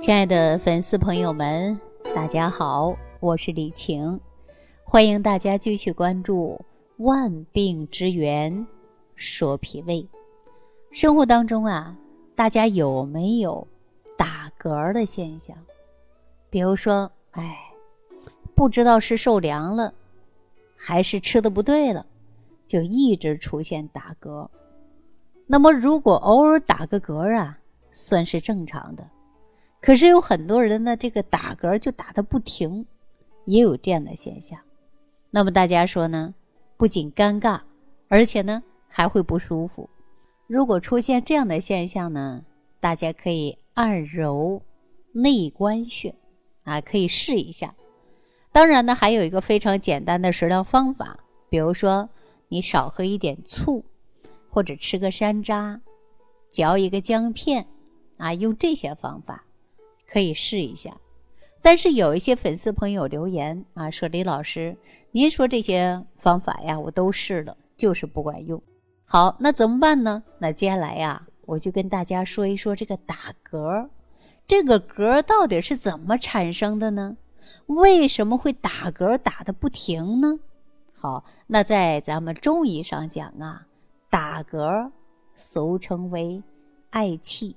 亲爱的粉丝朋友们，大家好，我是李晴，欢迎大家继续关注《万病之源说脾胃》。生活当中啊，大家有没有打嗝的现象？比如说，哎，不知道是受凉了，还是吃的不对了，就一直出现打嗝。那么，如果偶尔打个嗝啊，算是正常的。可是有很多人呢，这个打嗝就打的不停，也有这样的现象。那么大家说呢，不仅尴尬，而且呢还会不舒服。如果出现这样的现象呢，大家可以按揉内关穴，啊，可以试一下。当然呢，还有一个非常简单的食疗方法，比如说你少喝一点醋。或者吃个山楂，嚼一个姜片，啊，用这些方法可以试一下。但是有一些粉丝朋友留言啊，说李老师，您说这些方法呀，我都试了，就是不管用。好，那怎么办呢？那接下来呀，我就跟大家说一说这个打嗝，这个嗝到底是怎么产生的呢？为什么会打嗝打的不停呢？好，那在咱们中医上讲啊。打嗝，俗称为嗳气，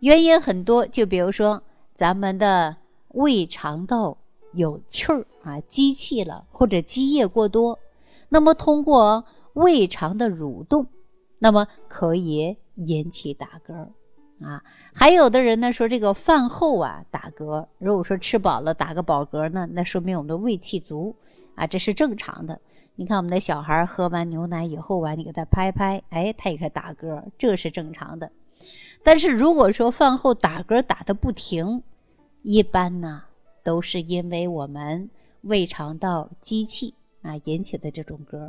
原因很多。就比如说，咱们的胃肠道有气儿啊，积气了，或者积液过多，那么通过胃肠的蠕动，那么可以引起打嗝啊。还有的人呢说，这个饭后啊打嗝，如果说吃饱了打个饱嗝呢，那说明我们的胃气足啊，这是正常的。你看我们的小孩喝完牛奶以后啊，你给他拍拍，哎，他也可以打嗝，这是正常的。但是如果说饭后打嗝打的不停，一般呢都是因为我们胃肠道积气啊引起的这种嗝。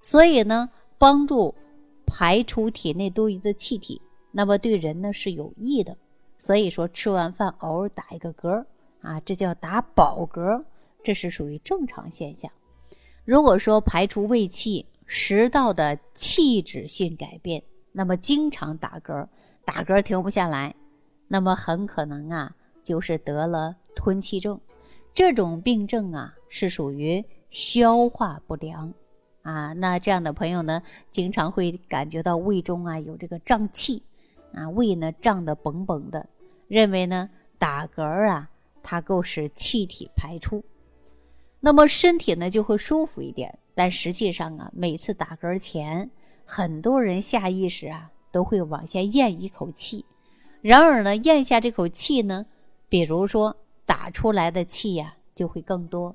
所以呢，帮助排出体内多余的气体，那么对人呢是有益的。所以说吃完饭偶尔打一个嗝啊，这叫打饱嗝，这是属于正常现象。如果说排除胃气、食道的气质性改变，那么经常打嗝，打嗝停不下来，那么很可能啊，就是得了吞气症。这种病症啊，是属于消化不良啊。那这样的朋友呢，经常会感觉到胃中啊有这个胀气啊，胃呢胀得绷绷的，认为呢打嗝啊，它够使气体排出。那么身体呢就会舒服一点，但实际上啊，每次打嗝前，很多人下意识啊都会往下咽一口气，然而呢，咽下这口气呢，比如说打出来的气呀就会更多，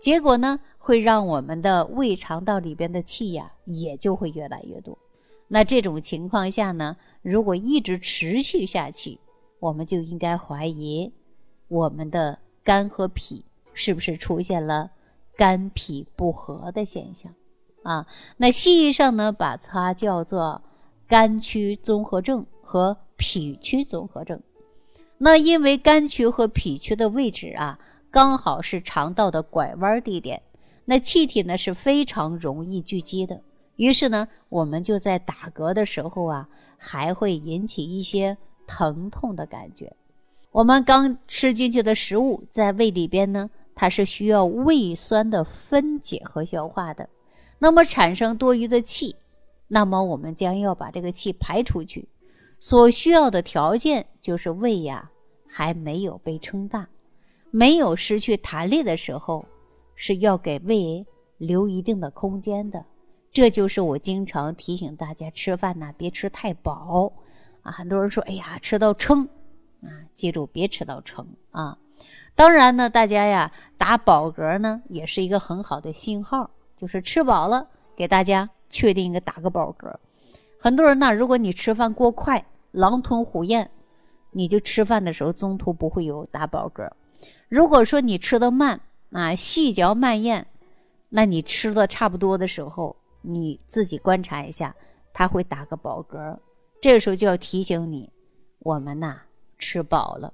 结果呢会让我们的胃肠道里边的气呀也就会越来越多。那这种情况下呢，如果一直持续下去，我们就应该怀疑我们的肝和脾。是不是出现了肝脾不和的现象啊？那西医上呢，把它叫做肝区综合症和脾区综合症。那因为肝区和脾区的位置啊，刚好是肠道的拐弯地点，那气体呢是非常容易聚集的。于是呢，我们就在打嗝的时候啊，还会引起一些疼痛的感觉。我们刚吃进去的食物在胃里边呢。它是需要胃酸的分解和消化的，那么产生多余的气，那么我们将要把这个气排出去，所需要的条件就是胃呀还没有被撑大，没有失去弹力的时候，是要给胃留一定的空间的。这就是我经常提醒大家吃饭呢，别吃太饱啊。很多人说，哎呀，吃到撑啊，记住别吃到撑啊。当然呢，大家呀打饱嗝呢也是一个很好的信号，就是吃饱了，给大家确定一个打个饱嗝。很多人呢，如果你吃饭过快，狼吞虎咽，你就吃饭的时候中途不会有打饱嗝。如果说你吃的慢啊，细嚼慢咽，那你吃的差不多的时候，你自己观察一下，他会打个饱嗝。这个时候就要提醒你，我们呐吃饱了。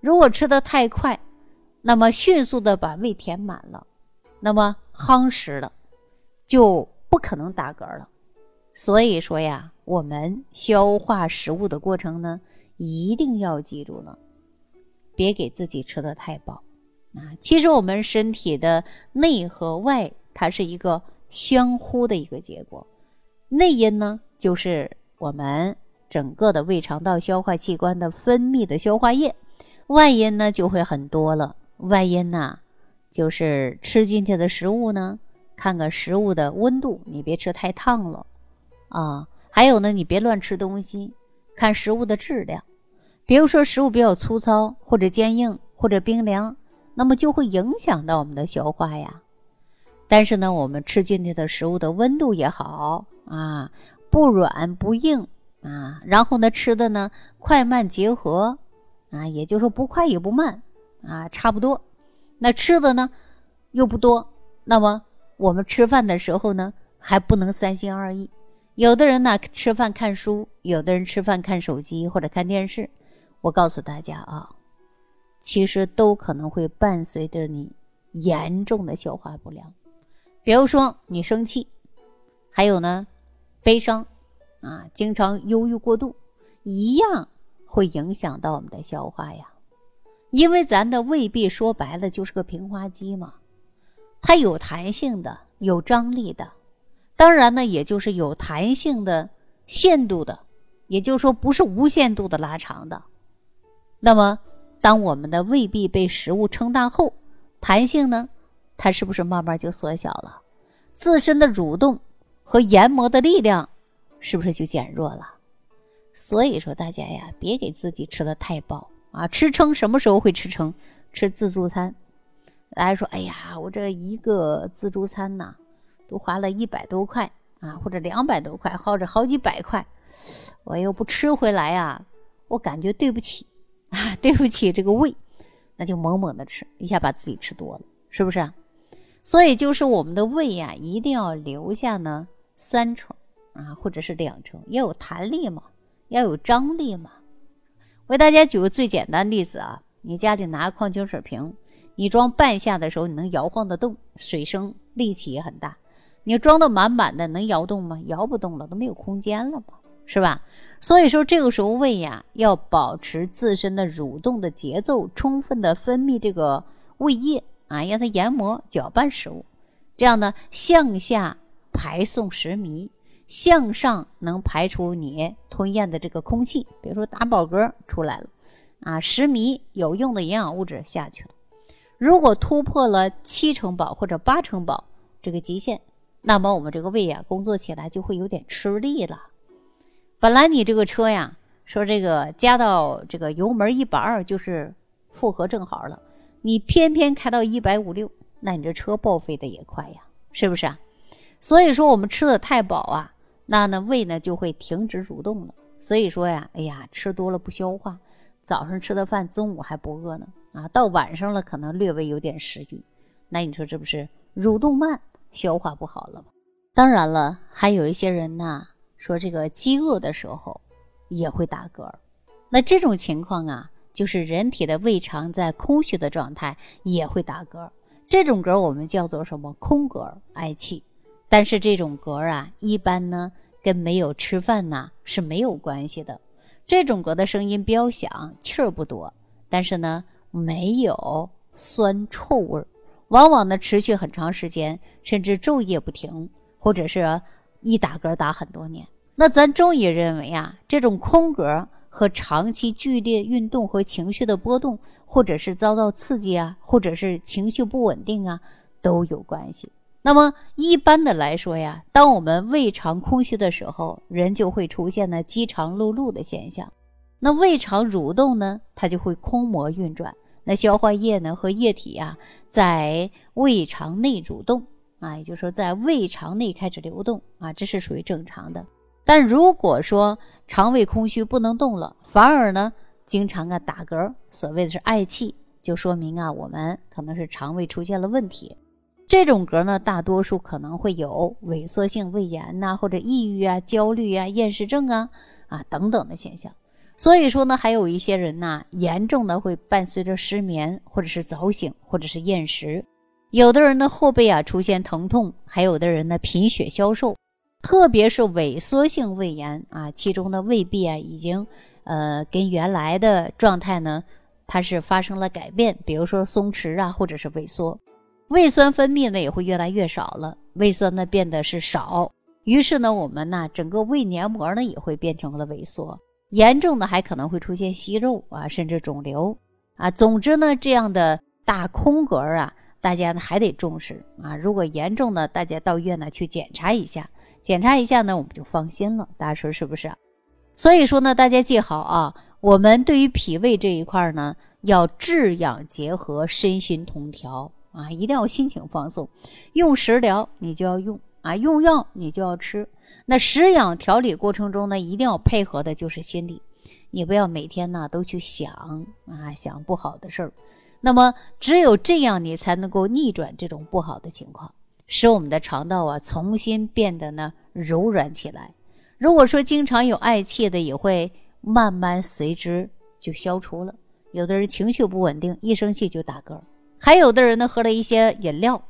如果吃的太快，那么迅速的把胃填满了，那么夯实了，就不可能打嗝了。所以说呀，我们消化食物的过程呢，一定要记住了，别给自己吃的太饱啊。其实我们身体的内和外，它是一个相互的一个结果。内因呢，就是我们整个的胃肠道消化器官的分泌的消化液；外因呢，就会很多了。外因呢，就是吃进去的食物呢，看看食物的温度，你别吃太烫了啊。还有呢，你别乱吃东西，看食物的质量。比如说食物比较粗糙，或者坚硬，或者冰凉，那么就会影响到我们的消化呀。但是呢，我们吃进去的食物的温度也好啊，不软不硬啊，然后呢，吃的呢快慢结合啊，也就是说不快也不慢啊，差不多。那吃的呢又不多，那么我们吃饭的时候呢还不能三心二意。有的人呢吃饭看书，有的人吃饭看手机或者看电视。我告诉大家啊，其实都可能会伴随着你严重的消化不良。比如说你生气，还有呢悲伤啊，经常忧郁过度，一样会影响到我们的消化呀。因为咱的胃壁说白了就是个平滑肌嘛，它有弹性的，有张力的。当然呢，也就是有弹性的限度的，也就是说不是无限度的拉长的。那么，当我们的胃壁被食物撑大后，弹性呢，它是不是慢慢就缩小了？自身的蠕动和研磨的力量是不是就减弱了？所以说，大家呀，别给自己吃的太饱啊！吃撑什么时候会吃撑？吃自助餐，大家说，哎呀，我这一个自助餐呐。都花了一百多块啊，或者两百多块，或者好几百块，我又不吃回来呀，我感觉对不起啊，对不起这个胃，那就猛猛的吃，一下把自己吃多了，是不是？所以就是我们的胃呀，一定要留下呢三成啊，或者是两成，要有弹力嘛，要有张力嘛。我给大家举个最简单例子啊，你家里拿矿泉水瓶，你装半下的时候，你能摇晃得动，水声力气也很大。你装的满满的，能摇动吗？摇不动了，都没有空间了嘛，是吧？所以说这个时候胃呀，要保持自身的蠕动的节奏，充分的分泌这个胃液啊，让它研磨搅拌食物，这样呢向下排送食糜，向上能排出你吞咽的这个空气，比如说打饱嗝出来了啊，食糜有用的营养物质下去了。如果突破了七成饱或者八成饱这个极限。那么我们这个胃呀，工作起来就会有点吃力了。本来你这个车呀，说这个加到这个油门一百二就是负荷正好了，你偏偏开到一百五六，那你这车报废的也快呀，是不是啊？所以说我们吃的太饱啊，那呢胃呢就会停止蠕动了。所以说呀，哎呀，吃多了不消化，早上吃的饭中午还不饿呢啊，到晚上了可能略微有点食欲，那你说这不是蠕动慢？消化不好了吗当然了，还有一些人呢，说这个饥饿的时候也会打嗝。那这种情况啊，就是人体的胃肠在空虚的状态也会打嗝。这种嗝我们叫做什么？空嗝，嗳气。但是这种嗝啊，一般呢跟没有吃饭呐是没有关系的。这种嗝的声音比较响，气儿不多，但是呢没有酸臭味儿。往往呢持续很长时间，甚至昼夜不停，或者是一打嗝打很多年。那咱中医认为啊，这种空格和长期剧烈运动和情绪的波动，或者是遭到刺激啊，或者是情绪不稳定啊，都有关系。那么一般的来说呀，当我们胃肠空虚的时候，人就会出现呢饥肠辘辘的现象。那胃肠蠕动呢，它就会空膜运转。那消化液呢和液体呀，在胃肠内蠕动啊，也就是说在胃肠内开始流动啊，这是属于正常的。但如果说肠胃空虚不能动了，反而呢经常啊打嗝，所谓的是嗳气，就说明啊我们可能是肠胃出现了问题。这种嗝呢，大多数可能会有萎缩性胃炎呐，或者抑郁啊、焦虑啊、厌食症啊啊等等的现象。所以说呢，还有一些人呢，严重的会伴随着失眠，或者是早醒，或者是厌食。有的人呢，后背啊出现疼痛，还有的人呢，贫血消瘦。特别是萎缩性胃炎啊，其中的胃壁啊已经，呃，跟原来的状态呢它是发生了改变，比如说松弛啊，或者是萎缩，胃酸分泌呢也会越来越少了，胃酸呢变得是少，于是呢我们呢整个胃黏膜呢也会变成了萎缩，严重的还可能会出现息肉啊，甚至肿瘤啊。总之呢，这样的大空格啊，大家呢还得重视啊。如果严重的，大家到医院呢去检查一下，检查一下呢我们就放心了。大家说是不是？所以说呢，大家记好啊。我们对于脾胃这一块呢，要治养结合，身心同调啊，一定要心情放松。用食疗你就要用啊，用药你就要吃。那食养调理过程中呢，一定要配合的就是心理，你不要每天呢都去想啊，想不好的事儿。那么只有这样，你才能够逆转这种不好的情况，使我们的肠道啊重新变得呢柔软起来。如果说经常有嗳气的，也会。慢慢随之就消除了。有的人情绪不稳定，一生气就打嗝；还有的人呢，喝了一些饮料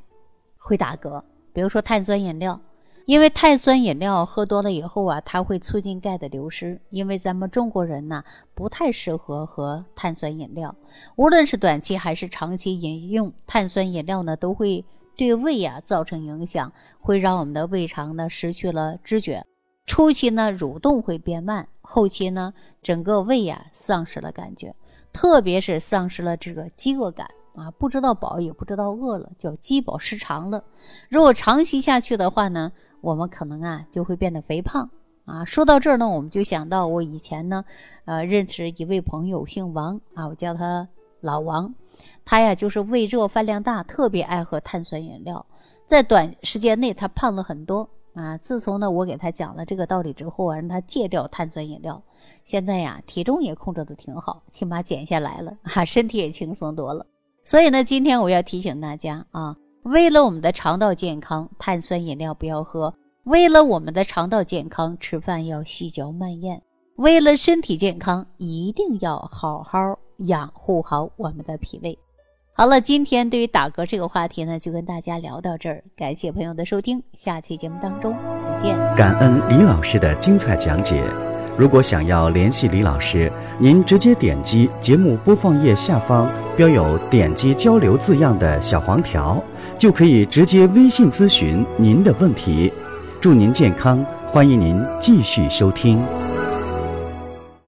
会打嗝，比如说碳酸饮料。因为碳酸饮料喝多了以后啊，它会促进钙的流失。因为咱们中国人呢，不太适合喝碳酸饮料，无论是短期还是长期饮用碳酸饮料呢，都会对胃啊造成影响，会让我们的胃肠呢失去了知觉。初期呢，蠕动会变慢；后期呢，整个胃呀丧失了感觉，特别是丧失了这个饥饿感啊，不知道饱也不知道饿了，叫饥饱失常了。如果长期下去的话呢，我们可能啊就会变得肥胖啊。说到这儿呢，我们就想到我以前呢，呃，认识一位朋友，姓王啊，我叫他老王，他呀就是胃热、饭量大，特别爱喝碳酸饮料，在短时间内他胖了很多。啊，自从呢我给他讲了这个道理之后啊，让他戒掉碳酸饮料，现在呀体重也控制的挺好，起码减下来了，哈，身体也轻松多了。所以呢，今天我要提醒大家啊，为了我们的肠道健康，碳酸饮料不要喝；为了我们的肠道健康，吃饭要细嚼慢咽；为了身体健康，一定要好好养护好我们的脾胃。好了，今天对于打嗝这个话题呢，就跟大家聊到这儿。感谢朋友的收听，下期节目当中再见。感恩李老师的精彩讲解。如果想要联系李老师，您直接点击节目播放页下方标有“点击交流”字样的小黄条，就可以直接微信咨询您的问题。祝您健康，欢迎您继续收听。